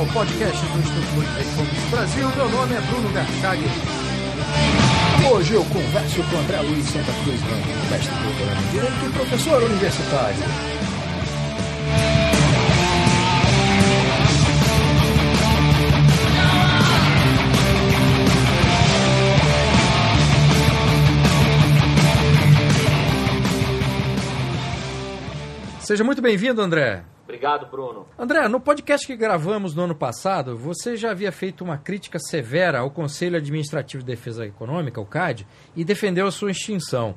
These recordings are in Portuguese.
ao podcast do Instituto Multiplexônicos Brasil. Meu nome é Bruno Garchag. Hoje eu converso com André Luiz Santa Cruz Ramos, mestre doutorado em Direito e professor universitário. Seja muito bem-vindo, André. Obrigado, Bruno. André, no podcast que gravamos no ano passado, você já havia feito uma crítica severa ao Conselho Administrativo de Defesa Econômica, o CAD, e defendeu a sua extinção.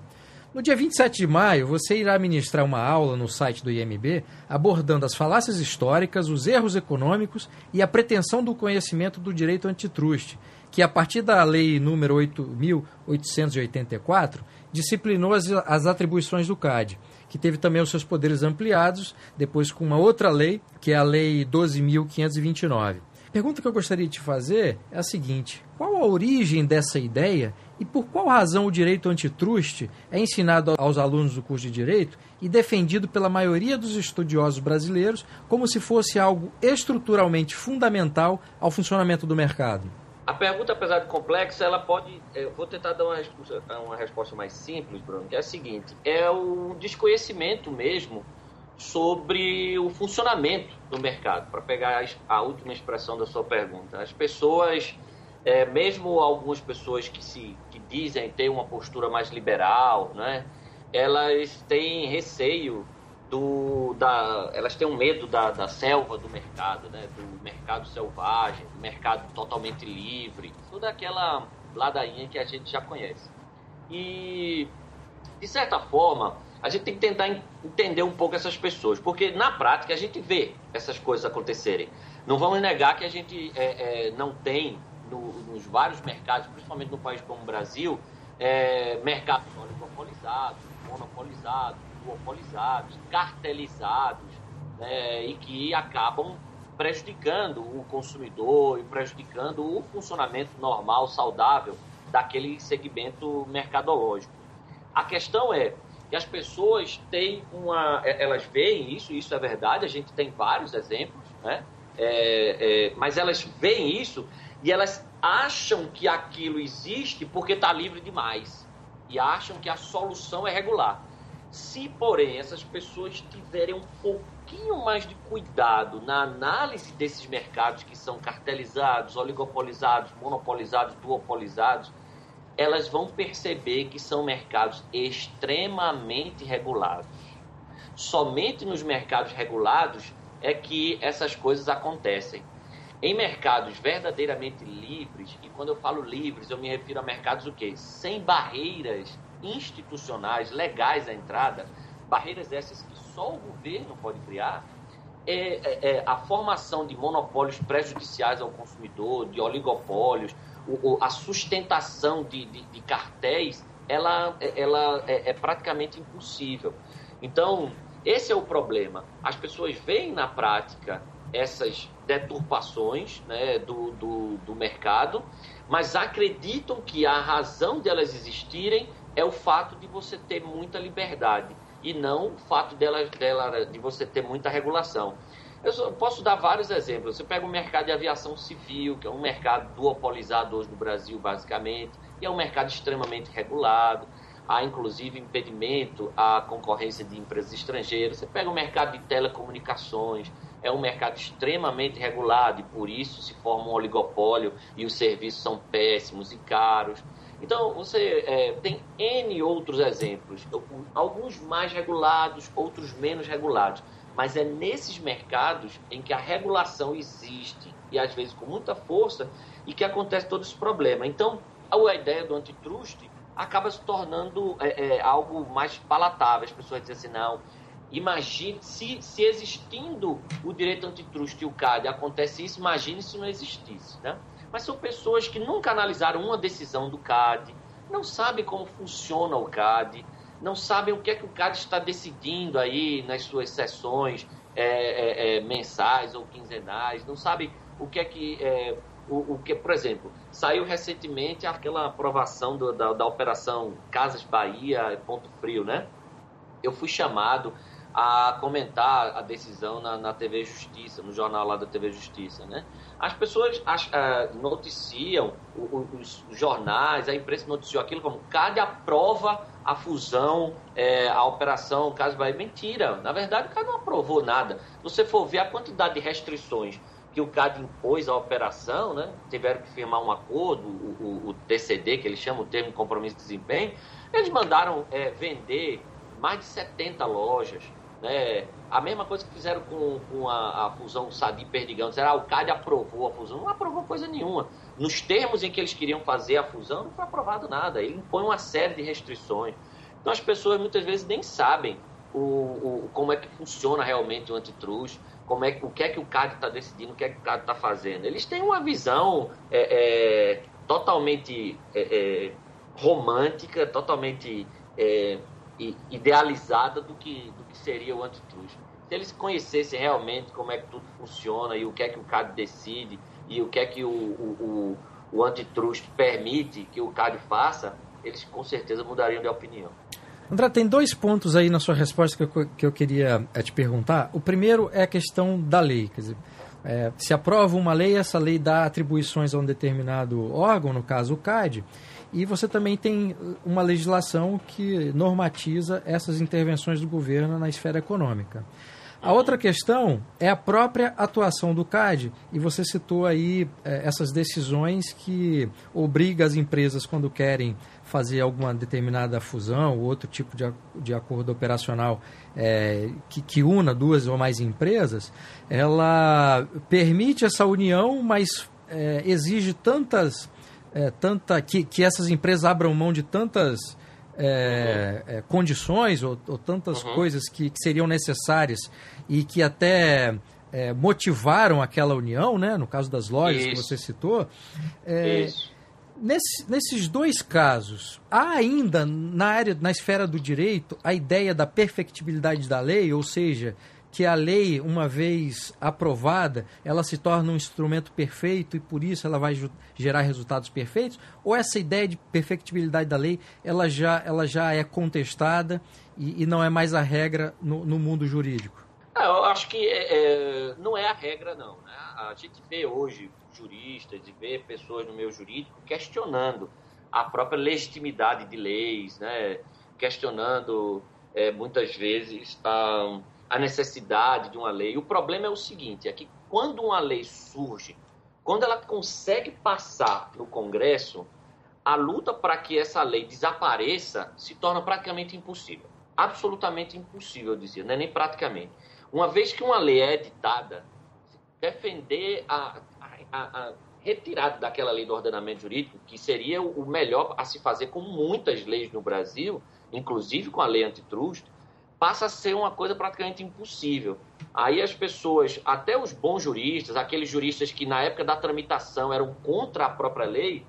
No dia 27 de maio, você irá ministrar uma aula no site do IMB abordando as falácias históricas, os erros econômicos e a pretensão do conhecimento do direito antitruste, que a partir da Lei número 8.884 disciplinou as, as atribuições do CAD que teve também os seus poderes ampliados, depois com uma outra lei, que é a Lei 12.529. A pergunta que eu gostaria de te fazer é a seguinte: qual a origem dessa ideia e por qual razão o direito antitruste é ensinado aos alunos do curso de direito e defendido pela maioria dos estudiosos brasileiros como se fosse algo estruturalmente fundamental ao funcionamento do mercado? A pergunta, apesar de complexa, ela pode. Eu vou tentar dar uma resposta, uma resposta mais simples, Bruno, que é a seguinte: é o desconhecimento mesmo sobre o funcionamento do mercado, para pegar a, última expressão da sua pergunta. As pessoas, é, mesmo algumas pessoas que se que dizem ter uma postura mais liberal, né, elas têm receio do, da, elas têm um medo da, da selva do mercado, né? do mercado selvagem, do mercado totalmente livre, toda aquela ladainha que a gente já conhece. E, de certa forma, a gente tem que tentar entender um pouco essas pessoas, porque na prática a gente vê essas coisas acontecerem. Não vamos negar que a gente é, é, não tem no, nos vários mercados, principalmente no país como o Brasil, é, mercados oligopolizados, monopolizados, duopolizados, cartelizados, né, e que acabam prejudicando o consumidor e prejudicando o funcionamento normal, saudável daquele segmento mercadológico. A questão é que as pessoas têm uma. Elas veem isso, isso é verdade, a gente tem vários exemplos, né? É, é, mas elas veem isso e elas acham que aquilo existe porque está livre demais. E acham que a solução é regular. Se, porém, essas pessoas tiverem um pouquinho mais de cuidado na análise desses mercados que são cartelizados, oligopolizados, monopolizados, duopolizados, elas vão perceber que são mercados extremamente regulados. Somente nos mercados regulados é que essas coisas acontecem. Em mercados verdadeiramente livres, e quando eu falo livres, eu me refiro a mercados o quê? Sem barreiras institucionais, legais à entrada, barreiras essas que só o governo pode criar, é, é, é a formação de monopólios prejudiciais ao consumidor, de oligopólios, o, o, a sustentação de, de, de, cartéis, ela, ela é, é praticamente impossível. Então, esse é o problema. As pessoas veem na prática essas deturpações né, do, do, do mercado, mas acreditam que a razão delas existirem é o fato de você ter muita liberdade e não o fato dela, dela de você ter muita regulação. Eu posso dar vários exemplos. Você pega o mercado de aviação civil, que é um mercado duopolizado hoje no Brasil, basicamente, e é um mercado extremamente regulado. Há, inclusive, impedimento à concorrência de empresas estrangeiras. Você pega o mercado de telecomunicações, é um mercado extremamente regulado e, por isso, se forma um oligopólio e os serviços são péssimos e caros. Então, você é, tem N outros exemplos, alguns mais regulados, outros menos regulados. Mas é nesses mercados em que a regulação existe, e às vezes com muita força, e que acontece todo esse problema. Então, a ideia do antitrust acaba se tornando é, é, algo mais palatável. As pessoas dizem assim, não, imagine, se, se existindo o direito antitrust e o CAD acontece isso, imagine se não existisse, né? Mas são pessoas que nunca analisaram uma decisão do CAD, não sabem como funciona o CAD, não sabem o que é que o CAD está decidindo aí nas suas sessões é, é, é, mensais ou quinzenais, não sabem o que é que. É, o, o, que, por exemplo, saiu recentemente aquela aprovação do, da, da operação Casas Bahia Ponto Frio, né? Eu fui chamado a comentar a decisão na, na TV Justiça, no jornal lá da TV Justiça, né? As pessoas as, uh, noticiam, os, os, jornais, a imprensa noticiou aquilo como CAD aprova a fusão, é, a operação Caso Bahia. Mentira, na verdade o CAD não aprovou nada. Se você for ver a quantidade de restrições que o CAD impôs à operação, né? tiveram que firmar um acordo, o, o, o TCD, que eles chamam o termo compromisso de desempenho, eles mandaram é, vender mais de 70 lojas, né? A mesma coisa que fizeram com, com a, a fusão Sadi Perdigão. Disseram, ah, o CAD aprovou a fusão. Não aprovou coisa nenhuma. Nos termos em que eles queriam fazer a fusão, não foi aprovado nada. Ele impõe uma série de restrições. Então as pessoas muitas vezes nem sabem o, o como é que funciona realmente o antitrust, como é, o que é que o CAD está decidindo, o que é que o CAD está fazendo. Eles têm uma visão é, é, totalmente é, é romântica, totalmente é, idealizada do que, do que seria o antitrust. Se eles conhecessem realmente como é que tudo funciona e o que é que o CAD decide e o que é que o, o, o, o antitrust permite que o CAD faça, eles com certeza mudariam de opinião. André, tem dois pontos aí na sua resposta que eu, que eu queria é, te perguntar. O primeiro é a questão da lei. Quer dizer, é, se aprova uma lei, essa lei dá atribuições a um determinado órgão, no caso o CAD, e você também tem uma legislação que normatiza essas intervenções do governo na esfera econômica. A outra questão é a própria atuação do CAD, e você citou aí é, essas decisões que obriga as empresas, quando querem fazer alguma determinada fusão ou outro tipo de, de acordo operacional é, que, que una duas ou mais empresas, ela permite essa união, mas é, exige tantas é, tanta que, que essas empresas abram mão de tantas é, uhum. é, condições ou, ou tantas uhum. coisas que, que, seriam necessárias e que até é, motivaram aquela união, né? No caso das lojas Isso. que você citou. É, nesse, nesses dois casos, há ainda na área, na esfera do direito, a ideia da perfectibilidade da lei, ou seja, que a lei, uma vez aprovada, ela se torna um instrumento perfeito e por isso ela vai gerar resultados perfeitos? Ou essa ideia de perfectibilidade da lei, ela já, ela já é contestada e, e não é mais a regra no, no mundo jurídico? É, eu acho que é, é, não é a regra, não. Né? A gente vê hoje juristas e vê pessoas no meio jurídico questionando a própria legitimidade de leis, né? questionando é, muitas vezes a a necessidade de uma lei. O problema é o seguinte, é que quando uma lei surge, quando ela consegue passar no Congresso, a luta para que essa lei desapareça se torna praticamente impossível. Absolutamente impossível, eu dizia, não é nem praticamente. Uma vez que uma lei é editada, defender a, a, a retirada daquela lei do ordenamento jurídico, que seria o melhor a se fazer com muitas leis no Brasil, inclusive com a lei antitrust, passa a ser uma coisa praticamente impossível. Aí as pessoas, até os bons juristas, aqueles juristas que na época da tramitação eram contra a própria lei,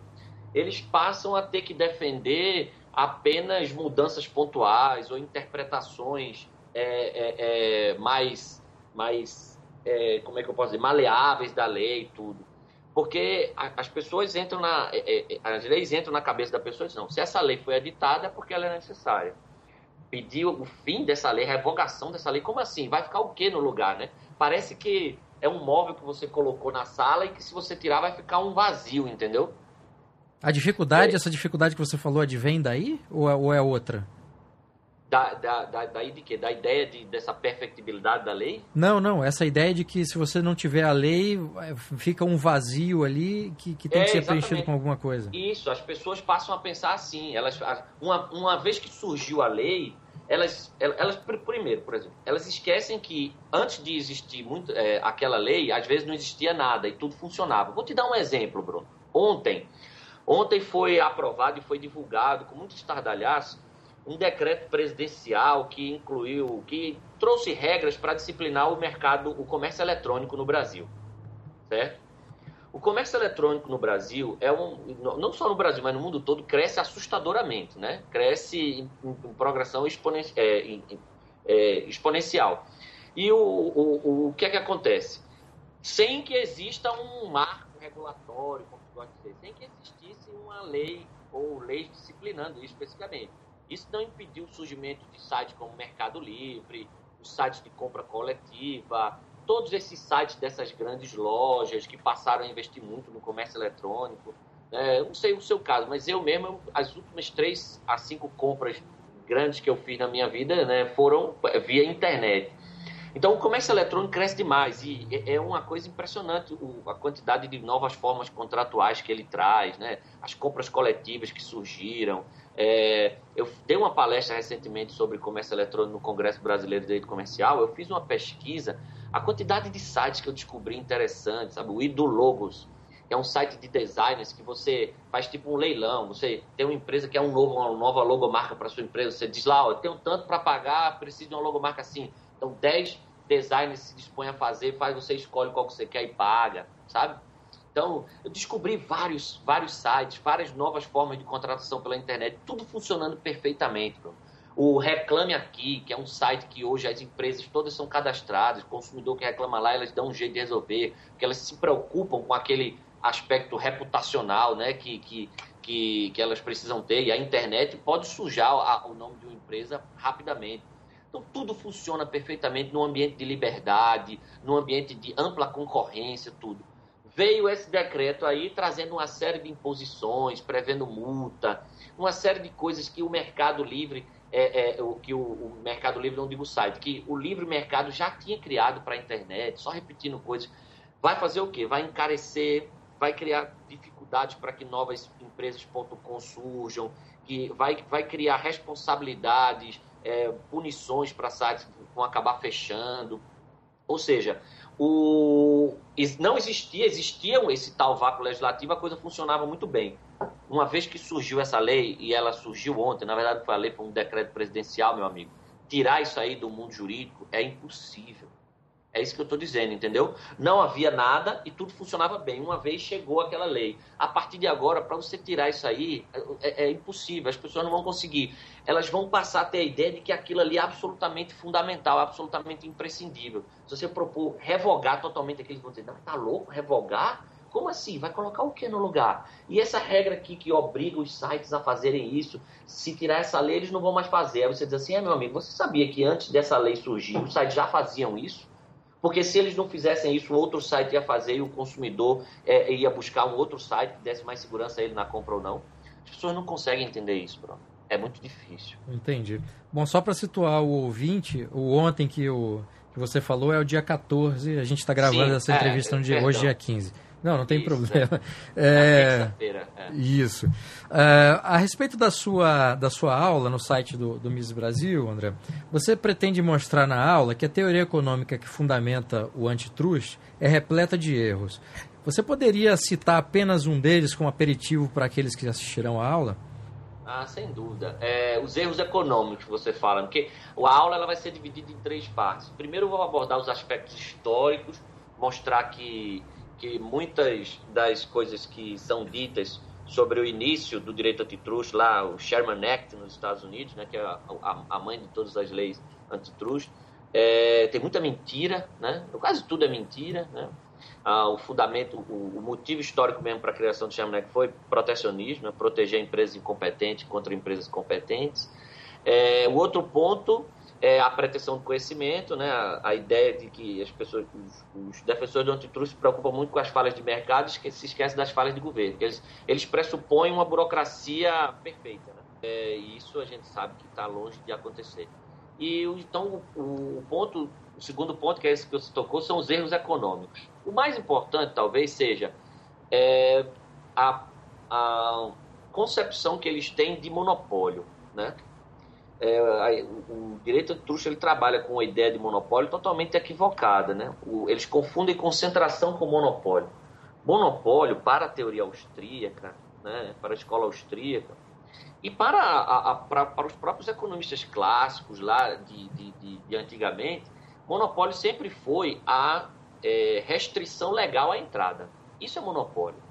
eles passam a ter que defender apenas mudanças pontuais ou interpretações é, é, é, mais, mais é, como é que eu posso dizer, maleáveis da lei e tudo. Porque as pessoas entram na. É, é, as leis entram na cabeça da pessoa e dizem, não, se essa lei foi editada é porque ela é necessária pedir o fim dessa lei, a revogação dessa lei. Como assim? Vai ficar o que no lugar, né? Parece que é um móvel que você colocou na sala e que se você tirar vai ficar um vazio, entendeu? A dificuldade, é. essa dificuldade que você falou, advém daí ou é, ou é outra? Da, da, da, daí de quê? Da ideia de, dessa perfectibilidade da lei? Não, não. Essa ideia de que se você não tiver a lei, fica um vazio ali que, que tem é, que ser exatamente. preenchido com alguma coisa. Isso, as pessoas passam a pensar assim. Elas, uma, uma vez que surgiu a lei, elas, elas primeiro, por exemplo, elas esquecem que antes de existir muito, é, aquela lei, às vezes não existia nada e tudo funcionava. Vou te dar um exemplo, Bruno. Ontem, ontem foi aprovado e foi divulgado com muito estardalhaço um decreto presidencial que incluiu, que trouxe regras para disciplinar o mercado, o comércio eletrônico no Brasil, certo? O comércio eletrônico no Brasil é um, não só no Brasil, mas no mundo todo, cresce assustadoramente, né? Cresce em, em progressão exponen é, em, é, exponencial. E o, o, o que é que acontece? Sem que exista um marco regulatório, como gosta dizer, sem que existisse uma lei ou leis disciplinando isso especificamente. Isso não impediu o surgimento de sites como Mercado Livre, os sites de compra coletiva, todos esses sites dessas grandes lojas que passaram a investir muito no comércio eletrônico. É, não sei o seu caso, mas eu mesmo, as últimas três a cinco compras grandes que eu fiz na minha vida né, foram via internet. Então o comércio eletrônico cresce demais e é, é uma coisa impressionante a quantidade de novas formas contratuais que ele traz, né? as compras coletivas que surgiram. É, eu dei uma palestra recentemente sobre comércio eletrônico no Congresso Brasileiro de Direito Comercial. Eu fiz uma pesquisa, a quantidade de sites que eu descobri interessantes, sabe? O Idologos, que é um site de designers que você faz tipo um leilão. Você tem uma empresa que é um novo, uma nova logomarca para sua empresa. Você diz lá, oh, eu tenho tanto para pagar, preciso de uma logomarca assim. Então, 10 designers se dispõem a fazer, faz você escolhe qual que você quer e paga, sabe? Então, eu descobri vários, vários sites, várias novas formas de contratação pela internet, tudo funcionando perfeitamente. Bro. O Reclame Aqui, que é um site que hoje as empresas todas são cadastradas, o consumidor que reclama lá, elas dão um jeito de resolver, porque elas se preocupam com aquele aspecto reputacional né, que, que, que, que elas precisam ter, e a internet pode sujar a, o nome de uma empresa rapidamente. Então, tudo funciona perfeitamente num ambiente de liberdade, num ambiente de ampla concorrência, tudo. Veio esse decreto aí trazendo uma série de imposições, prevendo multa, uma série de coisas que o Mercado Livre, é, é o que o, o, Mercado Livre, não digo o site, que o livre mercado já tinha criado para a internet, só repetindo coisas. Vai fazer o quê? Vai encarecer, vai criar dificuldades para que novas empresas.com surjam, que vai, vai criar responsabilidades é, punições para sites que vão acabar fechando. Ou seja, o, não existia, existia esse tal vácuo legislativo, a coisa funcionava muito bem. Uma vez que surgiu essa lei, e ela surgiu ontem, na verdade foi a lei, foi um decreto presidencial, meu amigo, tirar isso aí do mundo jurídico é impossível. É isso que eu estou dizendo, entendeu? Não havia nada e tudo funcionava bem. Uma vez chegou aquela lei. A partir de agora, para você tirar isso aí, é, é, impossível. As pessoas não vão conseguir. Elas vão passar a ter a ideia de que aquilo ali é absolutamente fundamental, absolutamente imprescindível. Se você propor revogar totalmente aquilo, vão dizer, não, tá louco? Revogar? Como assim? Vai colocar o que no lugar? E essa regra aqui que obriga os sites a fazerem isso, se tirar essa lei, eles não vão mais fazer. Aí você diz assim, é meu amigo, você sabia que antes dessa lei surgir, os sites já faziam isso? Porque se eles não fizessem isso, outro site ia fazer e o consumidor é, ia buscar um outro site que desse mais segurança a ele na compra ou não. As pessoas não conseguem entender isso, Bruno. É muito difícil. Entendi. Bom, só para situar o ouvinte, o ontem que, o, que você falou é o dia 14, a gente está gravando Sim, essa é, entrevista no dia, hoje, dia 15. Não, não tem isso, problema. É. É, é. Isso. Uh, a respeito da sua, da sua aula no site do, do Miss Brasil, André, você pretende mostrar na aula que a teoria econômica que fundamenta o antitrust é repleta de erros. Você poderia citar apenas um deles como aperitivo para aqueles que assistirão à aula? Ah, sem dúvida. É, os erros econômicos que você fala, porque a aula ela vai ser dividida em três partes. Primeiro, eu vou abordar os aspectos históricos, mostrar que que muitas das coisas que são ditas sobre o início do direito antitrust, lá o Sherman Act nos Estados Unidos, né, que é a, a, mãe de todas as leis antitrust, é, tem muita mentira, né? quase tudo é mentira. Né? Ah, o fundamento, o, o, motivo histórico mesmo para a criação do Sherman Act foi protecionismo, né? proteger empresas incompetentes contra empresas competentes. É, o outro ponto é a pretensão do conhecimento, né? a, a ideia de que as pessoas, os, os, defensores do antitrust se preocupam muito com as falhas de mercado e se esquecem das falhas de governo. Eles, eles pressupõem uma burocracia perfeita. Né? É, e isso a gente sabe que está longe de acontecer. E então o, o, ponto, o segundo ponto, que é esse que você tocou, são os erros econômicos. O mais importante, talvez, seja é, a, a concepção que eles têm de monopólio, né? É, o, direito antitrust ele trabalha com a ideia de monopólio totalmente equivocada. Né? O, eles confundem concentração com monopólio. Monopólio, para a teoria austríaca, né, para a escola austríaca, e para, a, a, para, para, os próprios economistas clássicos lá de, de, de, de antigamente, monopólio sempre foi a é, restrição legal à entrada. Isso é monopólio.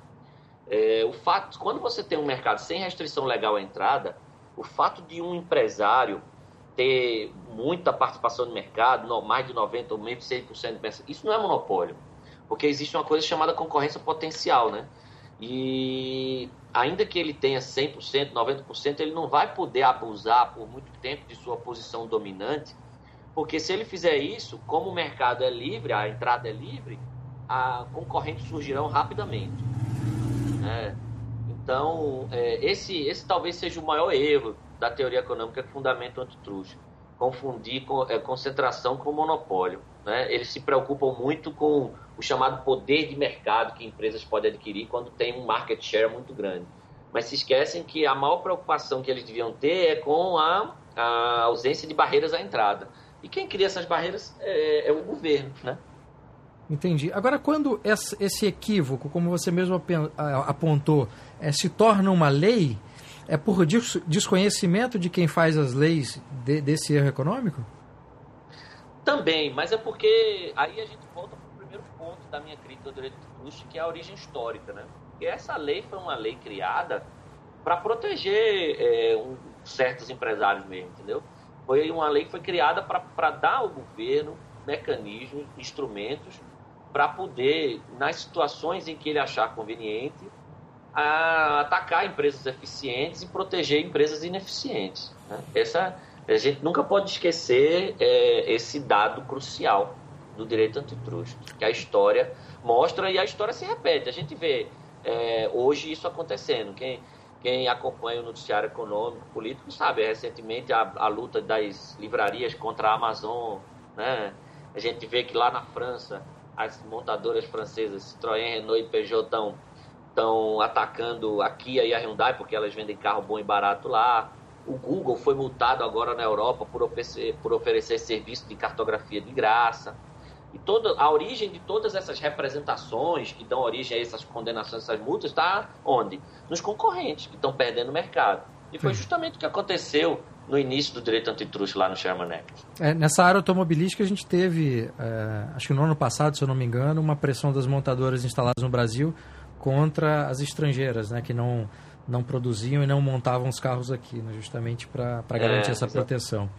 É, o fato, quando você tem um mercado sem restrição legal à entrada, o fato de um empresário ter muita participação no mercado, mais de 90% ou mesmo 100%, isso não é monopólio. Porque existe uma coisa chamada concorrência potencial, né? E ainda que ele tenha 100%, 90%, ele não vai poder abusar por muito tempo de sua posição dominante, Porque se ele fizer isso, como o mercado é livre, a entrada é livre, a concorrentes surgirão rapidamente. É, então, é, esse, esse talvez seja o maior erro da teoria econômica que fundamenta o antitruste. Confundir com, é, concentração com monopólio. Né? Eles se preocupam muito com o chamado poder de mercado que empresas podem adquirir quando tem um market share muito grande. Mas se esquecem que a maior preocupação que eles deviam ter é com a, a ausência de barreiras à entrada. E quem cria essas barreiras é, é o governo, né? Entendi. Agora, quando esse equívoco, como você mesmo apontou, é, se torna uma lei, é por desconhecimento de quem faz as leis de, desse erro econômico? Também, mas é porque aí a gente volta para o primeiro ponto da minha crítica ao direito de custo, que é a origem histórica, né? Porque essa lei foi uma lei criada para proteger é, um, certos empresários mesmo, entendeu? Foi uma lei que foi criada para dar ao governo mecanismos, instrumentos para poder, nas situações em que ele achar conveniente, atacar empresas eficientes e proteger empresas ineficientes. Né? Essa, a gente nunca pode esquecer é, esse dado crucial do direito antitruste, que a história mostra e a história se repete. A gente vê é, hoje isso acontecendo. Quem, quem acompanha o noticiário econômico, político, sabe, recentemente a, a luta das livrarias contra a Amazon, né? A gente vê que lá na França as montadoras francesas Citroën, Renault e Peugeot estão estão atacando a Kia e a Hyundai porque elas vendem carro bom e barato lá. O Google foi multado agora na Europa por oferecer, por oferecer serviço de cartografia de graça. E toda a origem de todas essas representações que dão origem a essas condenações, essas multas, está onde? Nos concorrentes que estão perdendo o mercado. E foi justamente o que aconteceu no início do direito antitruste lá no Sherman Act. É, nessa área automobilística a gente teve, é, acho que no ano passado, se eu não me engano, uma pressão das montadoras instaladas no Brasil contra as estrangeiras, né, que não, não produziam e não montavam os carros aqui, né, justamente para garantir é, essa proteção.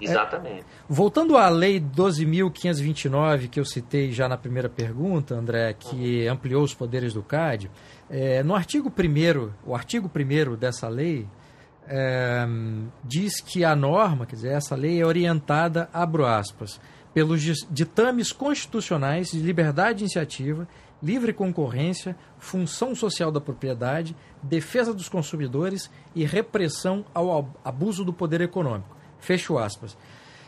Exatamente. É, voltando à Lei 12.529, que eu citei já na primeira pergunta, André, que uhum. ampliou os poderes do CAD, é, no artigo 1 o artigo 1 dessa lei, é, diz que a norma, quer dizer, essa lei é orientada, abro aspas, pelos ditames constitucionais de liberdade de iniciativa, livre concorrência, função social da propriedade, defesa dos consumidores e repressão ao abuso do poder econômico. Fecho aspas.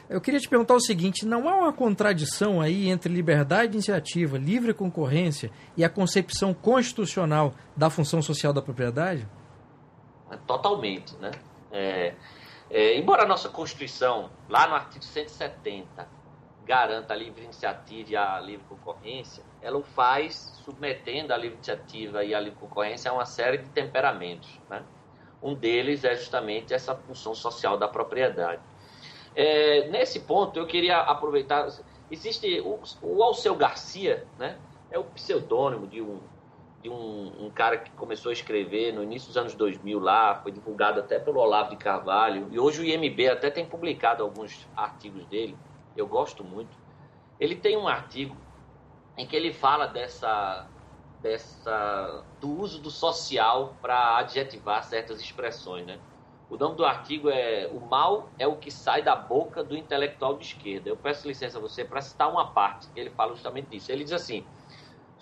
Eu queria te perguntar o seguinte: não há uma contradição aí entre liberdade de iniciativa, livre concorrência e a concepção constitucional da função social da propriedade? Totalmente, né? É, é, embora a nossa Constituição, lá no artigo 170, garanta a livre iniciativa e a livre concorrência, ela o faz submetendo a livre iniciativa e a livre concorrência a uma série de temperamentos, né? Um deles é justamente essa função social da propriedade. É, nesse ponto, eu queria aproveitar. Existe o, o Alceu Garcia, né? É o pseudônimo de um de um, um, cara que começou a escrever no início dos anos 2000 lá, foi divulgado até pelo Olavo de Carvalho, e hoje o IMB até tem publicado alguns artigos dele, eu gosto muito. Ele tem um artigo em que ele fala dessa, dessa do uso do social para adjetivar certas expressões, né? O nome do artigo é O mal é o que sai da boca do intelectual de esquerda. Eu peço licença a você para citar uma parte, ele fala justamente disso. Ele diz assim: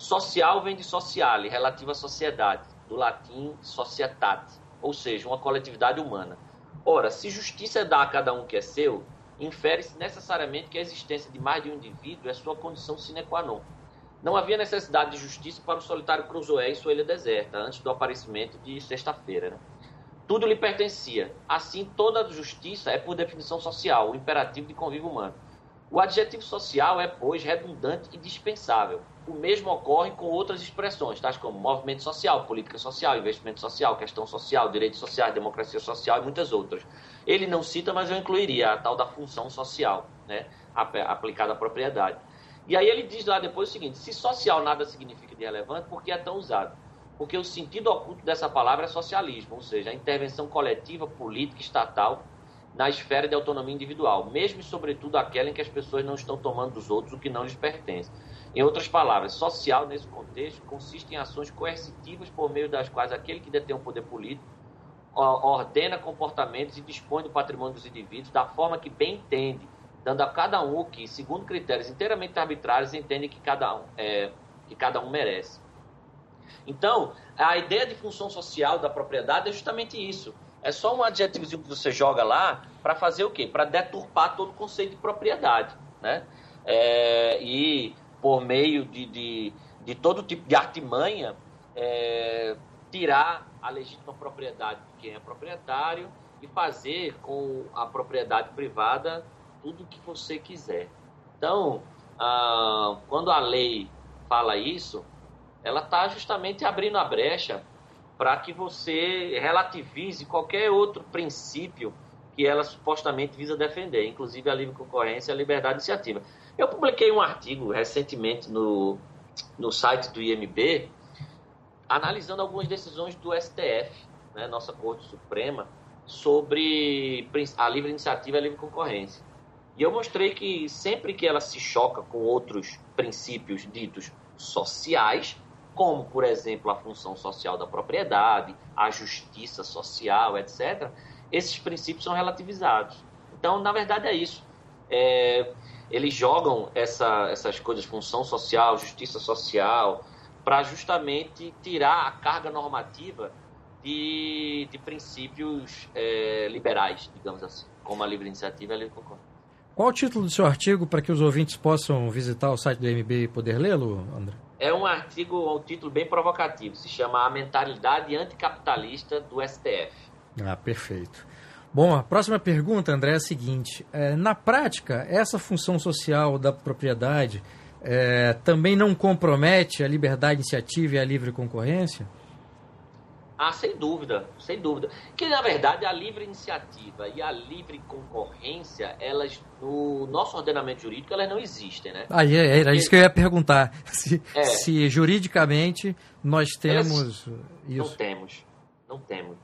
Social vem de sociale, relativa à sociedade, do latim societate, ou seja, uma coletividade humana. Ora, se justiça é dar a cada um que é seu, infere-se necessariamente que a existência de mais de um indivíduo é sua condição sine qua non. Não havia necessidade de justiça para o solitário Cruzoé em sua ilha deserta, antes do aparecimento de sexta-feira. Né? Tudo lhe pertencia. Assim, toda justiça é, por definição social, o imperativo de convívio humano. O adjetivo social é, pois, redundante e dispensável o mesmo ocorre com outras expressões, tais como movimento social, política social, investimento social, questão social, direitos sociais, democracia social e muitas outras. Ele não cita, mas eu incluiria a tal da função social, né, aplicada à propriedade. E aí ele diz lá depois o seguinte: se social nada significa de relevante, por que é tão usado? Porque o sentido oculto dessa palavra é socialismo, ou seja, a intervenção coletiva, política, estatal na esfera de autonomia individual, mesmo e sobretudo aquela em que as pessoas não estão tomando dos outros o que não lhes pertence. Em outras palavras, social nesse contexto consiste em ações coercitivas por meio das quais aquele que detém o poder político ordena comportamentos e dispõe do patrimônio dos indivíduos da forma que bem entende, dando a cada um o que, segundo critérios inteiramente arbitrários, entende que cada um, é, que cada um merece. Então, a ideia de função social da propriedade é justamente isso. É só um adjetivozinho que você joga lá para fazer o quê? Para deturpar todo o conceito de propriedade. Né? É, e por meio de, de, de, todo tipo de artimanha, é, tirar a legítima propriedade de quem é proprietário e fazer com a propriedade privada tudo o que você quiser. Então, ah, quando a lei fala isso, ela está justamente abrindo a brecha para que você relativize qualquer outro princípio que ela supostamente visa defender, inclusive a livre concorrência e a liberdade de iniciativa. Eu publiquei um artigo recentemente no, no site do IMB, analisando algumas decisões do STF, né, nossa Corte Suprema, sobre a livre iniciativa e a livre concorrência. E eu mostrei que sempre que ela se choca com outros princípios ditos sociais, como, por exemplo, a função social da propriedade, a justiça social, etc., esses princípios são relativizados. Então, na verdade, é isso. É, eles jogam essa, essas coisas, função social, justiça social, para justamente tirar a carga normativa de, de princípios é, liberais, digamos assim, como a livre iniciativa e a livre concorrência. Qual o título do seu artigo para que os ouvintes possam visitar o site do MB e poder lê-lo, André? É um artigo, um título bem provocativo, se chama A Mentalidade Anticapitalista do STF. Ah, perfeito. Bom, a próxima pergunta, André, é a seguinte: é, na prática, essa função social da propriedade é, também não compromete a liberdade de iniciativa e a livre concorrência? Ah, sem dúvida, sem dúvida. Que na verdade a livre iniciativa e a livre concorrência, elas no nosso ordenamento jurídico elas não existem, né? Ah, é, era isso que eu ia perguntar. Se, é, se juridicamente nós temos isso. Não temos, não temos.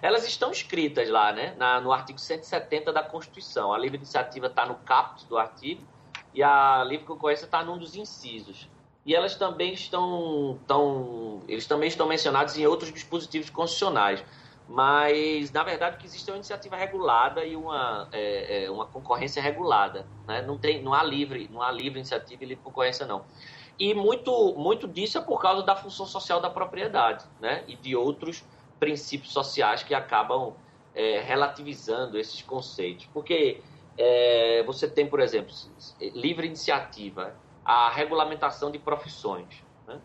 Elas estão escritas lá, né? Na, no artigo 170 da Constituição. A livre iniciativa está no caput do artigo e a livre concorrência está num dos incisos e elas também estão, tão, eles também estão mencionados em outros dispositivos constitucionais. Mas, na verdade, o que existe é uma iniciativa regulada e uma, é, é, uma concorrência regulada. Né? Não, tem, não, há livre, não há livre iniciativa e livre concorrência, não. E muito, muito disso é por causa da função social da propriedade né? e de outros princípios sociais que acabam é, relativizando esses conceitos. Porque é, você tem, por exemplo, livre iniciativa a regulamentação de profissões, né?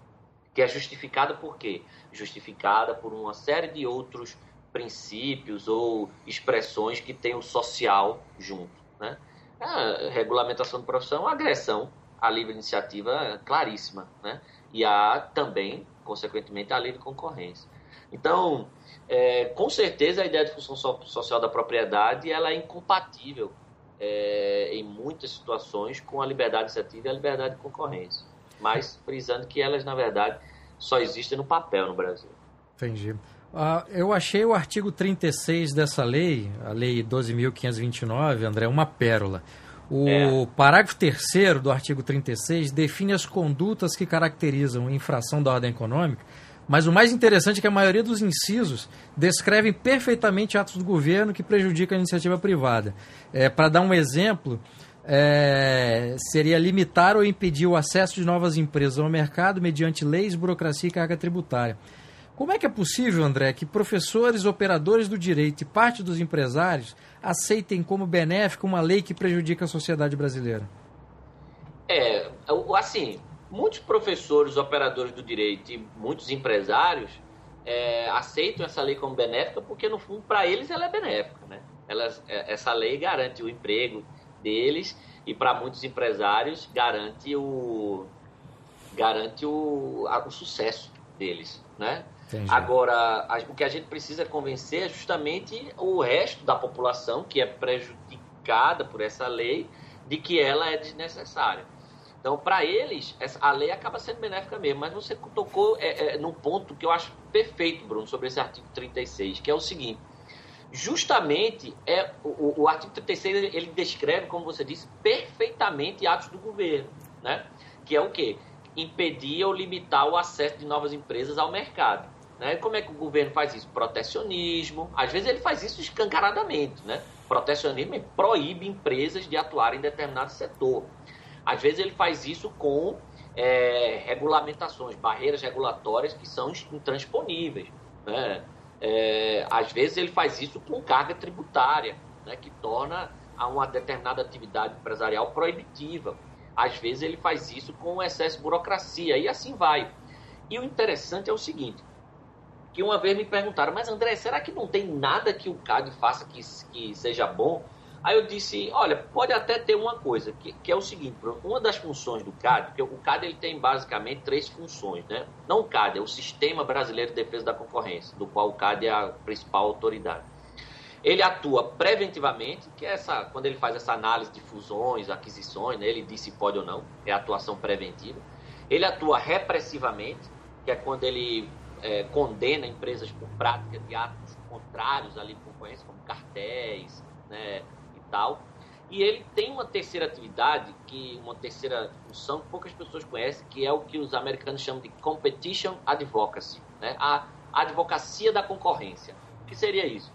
que é justificada por quê? Justificada por uma série de outros princípios ou expressões que têm o social junto. Né? A regulamentação de profissão, agressão à livre iniciativa claríssima. Né? E há também, consequentemente, a lei de concorrência. Então, é, com certeza a ideia de função social da propriedade ela é incompatível é, em muitas situações com a liberdade iniciativa e a liberdade de concorrência. Mas frisando que elas, na verdade, só existem no papel no Brasil. Entendi. Uh, eu achei o artigo 36 dessa lei, a Lei 12.529, André, uma pérola. O é. parágrafo 3 do artigo 36 define as condutas que caracterizam infração da ordem econômica mas o mais interessante é que a maioria dos incisos descrevem perfeitamente atos do governo que prejudicam a iniciativa privada. É, Para dar um exemplo, é, seria limitar ou impedir o acesso de novas empresas ao mercado mediante leis, burocracia e carga tributária. Como é que é possível, André, que professores, operadores do direito e parte dos empresários aceitem como benéfica uma lei que prejudica a sociedade brasileira? É, assim, muitos professores, operadores do direito e muitos empresários é, aceitam essa lei como benéfica porque, no fundo, para eles ela é benéfica. Né? Elas, é, essa lei garante o emprego deles e, para muitos empresários, garante o, garante o, o sucesso deles. Né? Agora, o que a gente precisa convencer é justamente o resto da população que é prejudicada por essa lei de que ela é desnecessária. Então, para eles, essa, a lei acaba sendo benéfica mesmo. Mas você tocou é, é, num ponto que eu acho perfeito, Bruno, sobre esse artigo 36, que é o seguinte. Justamente, é, o, o artigo 36 ele descreve, como você disse, perfeitamente atos do governo. Né? Que é o quê? Impedir ou limitar o acesso de novas empresas ao mercado. Né? Como é que o governo faz isso? Protecionismo. Às vezes ele faz isso escancaradamente. Né? Protecionismo proíbe empresas de atuar em determinado setor. Às vezes ele faz isso com é, regulamentações, barreiras regulatórias que são intransponíveis. Né? É, às vezes ele faz isso com carga tributária, né, que torna a uma determinada atividade empresarial proibitiva. Às vezes ele faz isso com excesso de burocracia e assim vai. E o interessante é o seguinte, que uma vez me perguntaram, mas André, será que não tem nada que o CAD faça que, que seja bom? Aí eu disse, olha, pode até ter uma coisa, que, que é o seguinte, uma das funções do CAD, porque o CAD ele tem basicamente três funções, né? Não o CAD, é o Sistema Brasileiro de Defesa da Concorrência, do qual o CAD é a principal autoridade. Ele atua preventivamente, que é essa, quando ele faz essa análise de fusões, aquisições, né, ele diz se pode ou não, é atuação preventiva. Ele atua repressivamente, que é quando ele é, condena empresas por prática de atos contrários à concorrência, como cartéis, né, E ele tem uma terceira atividade, que uma terceira função que poucas pessoas conhecem, que é o que os americanos chamam de competition advocacy, né? a advocacia da concorrência. O que seria isso?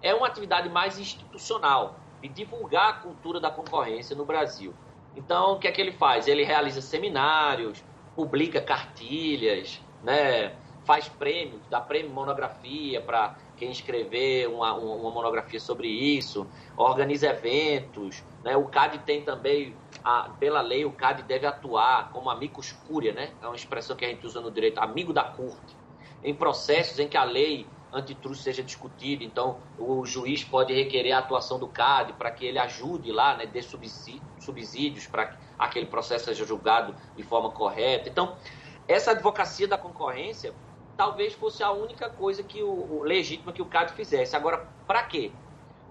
É uma atividade mais institucional, de divulgar a cultura da concorrência no Brasil. Então, o que é que ele faz? Ele realiza seminários, publica cartilhas, né? faz prêmios, dá prêmio monografia para quem escrever uma, uma monografia sobre isso, organiza eventos. Né? O CAD tem também, a, pela lei, o CAD deve atuar como amicus curia, né? é uma expressão que a gente usa no direito, amigo da corte, em processos em que a lei antitrust seja discutida. Então, o juiz pode requerer a atuação do CAD para que ele ajude lá, né, dê subsídios para que aquele processo seja julgado de forma correta. Então, essa advocacia da concorrência talvez fosse a única coisa que o, o legítima que o CAD fizesse. Agora, para quê?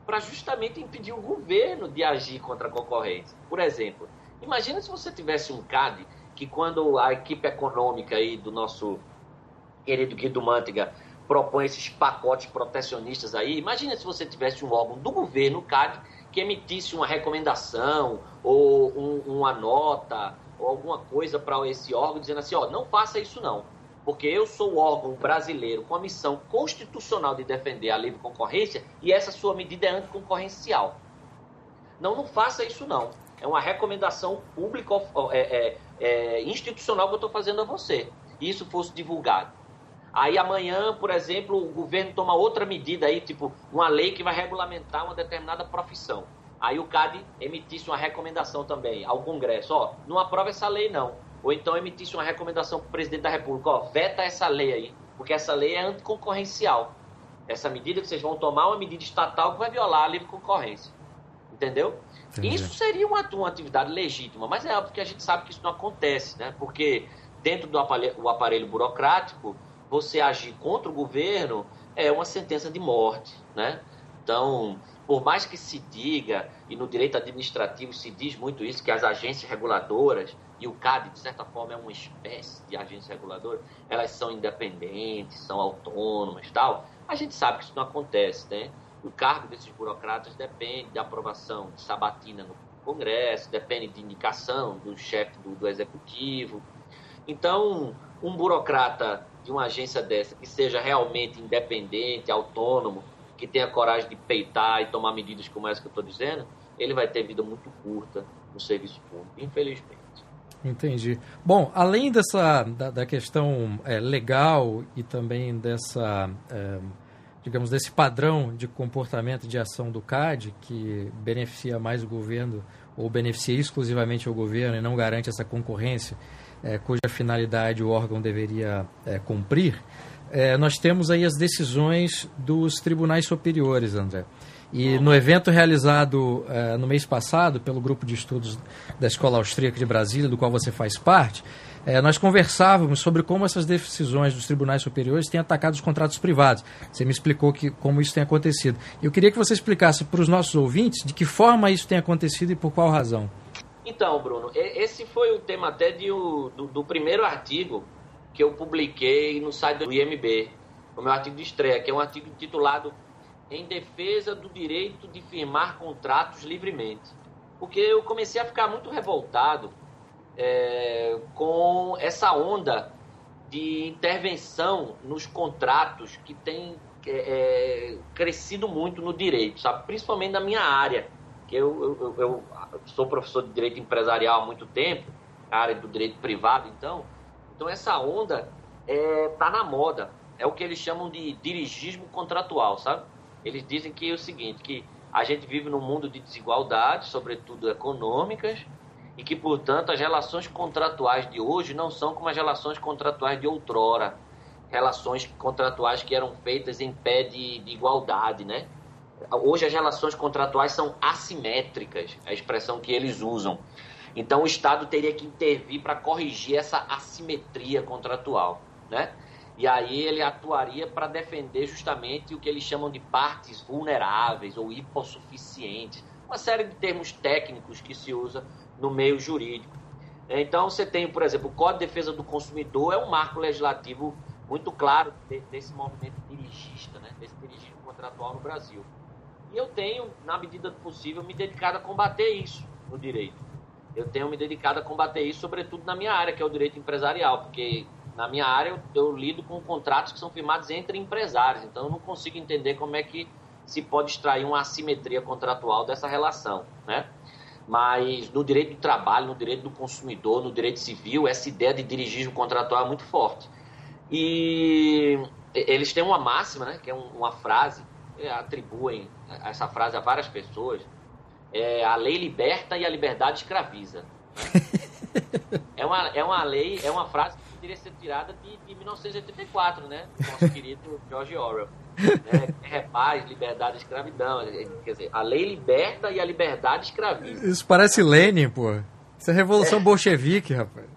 Para justamente impedir o governo de agir contra a concorrência. Por exemplo, imagina se você tivesse um CAD que quando a equipe econômica aí do nosso querido Guido Mantega propõe esses pacotes protecionistas aí, imagina se você tivesse um órgão do governo, o CAD, que emitisse uma recomendação ou um, uma nota ou alguma coisa para esse órgão dizendo assim, ó, não faça isso não porque eu sou o órgão brasileiro com a missão constitucional de defender a livre concorrência e essa sua medida é anticoncorrencial. Não, não faça isso não. É uma recomendação pública, é, é, é, institucional que eu estou fazendo a você. E isso fosse divulgado. Aí amanhã, por exemplo, o governo toma outra medida aí, tipo uma lei que vai regulamentar uma determinada profissão. Aí o CAD emitisse uma recomendação também ao Congresso, ó, não aprova essa lei não ou então emitisse uma recomendação para o presidente da República, ó, veta essa lei aí, porque essa lei é anticoncorrencial. Essa medida que vocês vão tomar é uma medida estatal que vai violar a livre concorrência. Entendeu? Entendi. Isso seria uma, uma atividade legítima, mas é óbvio que a gente sabe que isso não acontece, né? Porque dentro do aparelho, aparelho burocrático, você agir contra o governo é uma sentença de morte, né? Então, por mais que se diga, e no direito administrativo se diz muito isso, que as agências reguladoras, e o CAD, de certa forma, é uma espécie de agência reguladora, elas são independentes, são autônomas tal, a gente sabe que isso não acontece, né? O cargo desses burocratas depende da aprovação de sabatina no Congresso, depende de indicação do chefe do, do executivo. Então, um burocrata de uma agência dessa que seja realmente independente, autônomo, que tenha coragem de peitar e tomar medidas como essa que eu estou dizendo, ele vai ter vida muito curta no serviço público, infelizmente. Entendi. Bom, além dessa da, da questão é, legal e também dessa, é, digamos, desse padrão de comportamento de ação do CAD, que beneficia mais o governo ou beneficia exclusivamente o governo e não garante essa concorrência, é, cuja finalidade o órgão deveria é, cumprir, é, nós temos aí as decisões dos tribunais superiores, André. E no evento realizado uh, no mês passado pelo grupo de estudos da Escola Austríaca de Brasília, do qual você faz parte, uh, nós conversávamos sobre como essas decisões dos tribunais superiores têm atacado os contratos privados. Você me explicou que, como isso tem acontecido. Eu queria que você explicasse para os nossos ouvintes de que forma isso tem acontecido e por qual razão. Então, Bruno, esse foi o tema até de, do, do primeiro artigo que eu publiquei no site do IMB, o meu artigo de estreia, que é um artigo intitulado Em defesa do direito de firmar contratos livremente. Porque eu comecei a ficar muito revoltado é, com essa onda de intervenção nos contratos que tem é, é, crescido muito no direito, sabe? Principalmente na minha área, que eu, eu, eu, sou professor de direito empresarial há muito tempo, área do direito privado, então. Então essa onda é, tá na moda. É o que eles chamam de dirigismo contratual, sabe? Eles dizem que é o seguinte, que a gente vive num mundo de desigualdades, sobretudo econômicas, e que, portanto, as relações contratuais de hoje não são como as relações contratuais de outrora, relações contratuais que eram feitas em pé de, de igualdade, né? Hoje as relações contratuais são assimétricas, a expressão que eles usam. Então o Estado teria que intervir para corrigir essa assimetria contratual, né? E aí ele atuaria para defender justamente o que eles chamam de partes vulneráveis ou hipossuficientes, uma série de termos técnicos que se usa no meio jurídico. Então você tem, por exemplo, o Código de Defesa do Consumidor é um marco legislativo muito claro desse movimento dirigista, né? desse dirigismo contratual no Brasil. E eu tenho, na medida do possível, me dedicado a combater isso no direito. Eu tenho me dedicado a combater isso, sobretudo na minha área, que é o direito empresarial, porque na minha área eu, eu lido com contratos que são firmados entre empresários, então eu não consigo entender como é que se pode extrair uma assimetria contratual dessa relação, né? Mas no direito do trabalho, no direito do consumidor, no direito civil, essa ideia de dirigismo contratual é muito forte. E eles têm uma máxima, né, que é uma frase, atribuem essa frase a várias pessoas, é a lei liberta e a liberdade escraviza. É, uma, é uma lei, é uma frase que poderia ser tirada de, de 1984, né, do nosso querido George Orwell. Né? É paz, liberdade e escravidão. Quer dizer, a lei liberta e a liberdade escraviza. Isso parece Lenin, pô. Isso é revolução é. bolchevique, rapaz.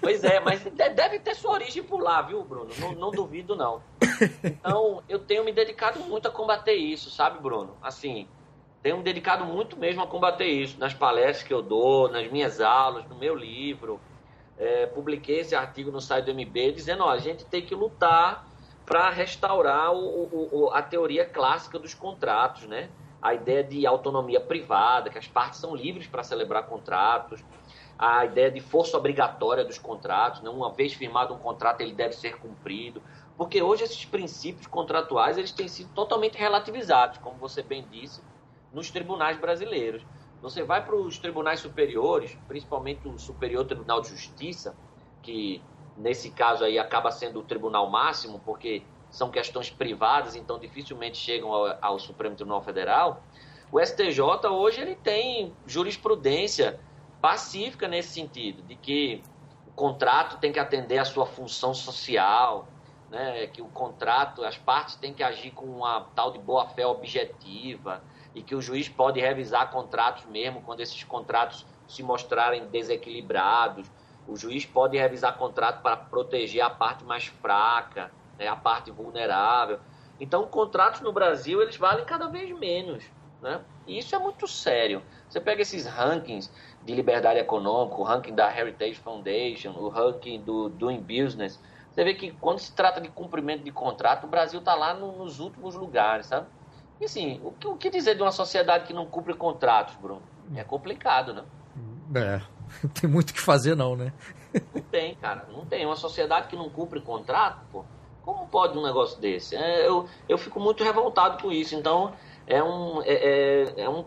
Pois é, mas deve ter sua origem por lá, viu, Bruno? Não, não, duvido, não. Então, eu tenho me dedicado muito a combater isso, sabe, Bruno? Assim, tenho me dedicado muito mesmo a combater isso, nas palestras que eu dou, nas minhas aulas, no meu livro. É, publiquei esse artigo no site do MB dizendo, ó, a gente tem que lutar para restaurar o, o, a teoria clássica dos contratos, né? A ideia de autonomia privada, que as partes são livres para celebrar contratos, a ideia de força obrigatória dos contratos, né? uma vez firmado um contrato ele deve ser cumprido, porque hoje esses princípios contratuais eles têm sido totalmente relativizados, como você bem disse, nos tribunais brasileiros. Você vai para os tribunais superiores, principalmente o Superior Tribunal de Justiça, que nesse caso aí acaba sendo o tribunal máximo, porque são questões privadas, então dificilmente chegam ao, ao Supremo Tribunal Federal. O STJ hoje ele tem jurisprudência pacífica nesse sentido, de que o contrato tem que atender à sua função social, né, que o contrato, as partes têm que agir com uma tal de boa-fé objetiva, e que o juiz pode revisar contratos mesmo quando esses contratos se mostrarem desequilibrados. O juiz pode revisar contrato para proteger a parte mais fraca, né, a parte vulnerável. Então, contratos no Brasil eles valem cada vez menos. Né? E isso é muito sério. Você pega esses rankings de liberdade econômica, o ranking da Heritage Foundation, o ranking do Doing Business, você vê que quando se trata de cumprimento de contrato, o Brasil está lá no, nos últimos lugares, sabe? E assim, o que, o que, dizer de uma sociedade que não cumpre contratos, Bruno? É complicado, né? É, não tem muito o que fazer não, né? Não tem, cara, não tem. Uma sociedade que não cumpre contrato, pô, como pode um negócio desse? É, eu, eu fico muito revoltado com isso, então é um, é, é, é um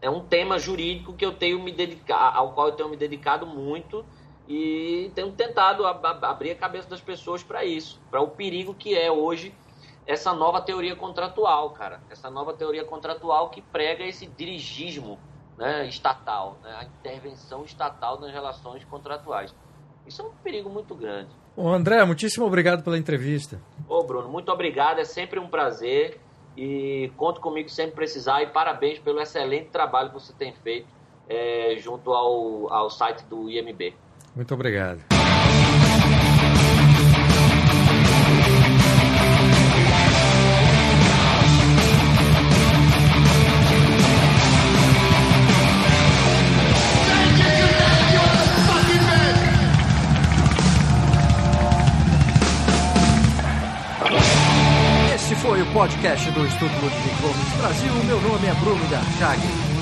é um tema jurídico que eu tenho me dedicar, ao qual eu tenho me dedicado muito e tenho tentado ab abrir a cabeça das pessoas para isso, para o perigo que é hoje essa nova teoria contratual, cara, essa nova teoria contratual que prega esse dirigismo né, estatal, né, a intervenção estatal nas relações contratuais. Isso é um perigo muito grande. Ô André, muitíssimo obrigado pela entrevista. Ô Bruno, muito obrigado, é sempre um prazer e conto comigo sempre precisar e parabéns pelo excelente trabalho que você tem feito é, junto ao, ao site do IMB. Muito obrigado. Podcast do Estudo Ludwig Gomes Brasil. Meu nome é Bruno Garchag.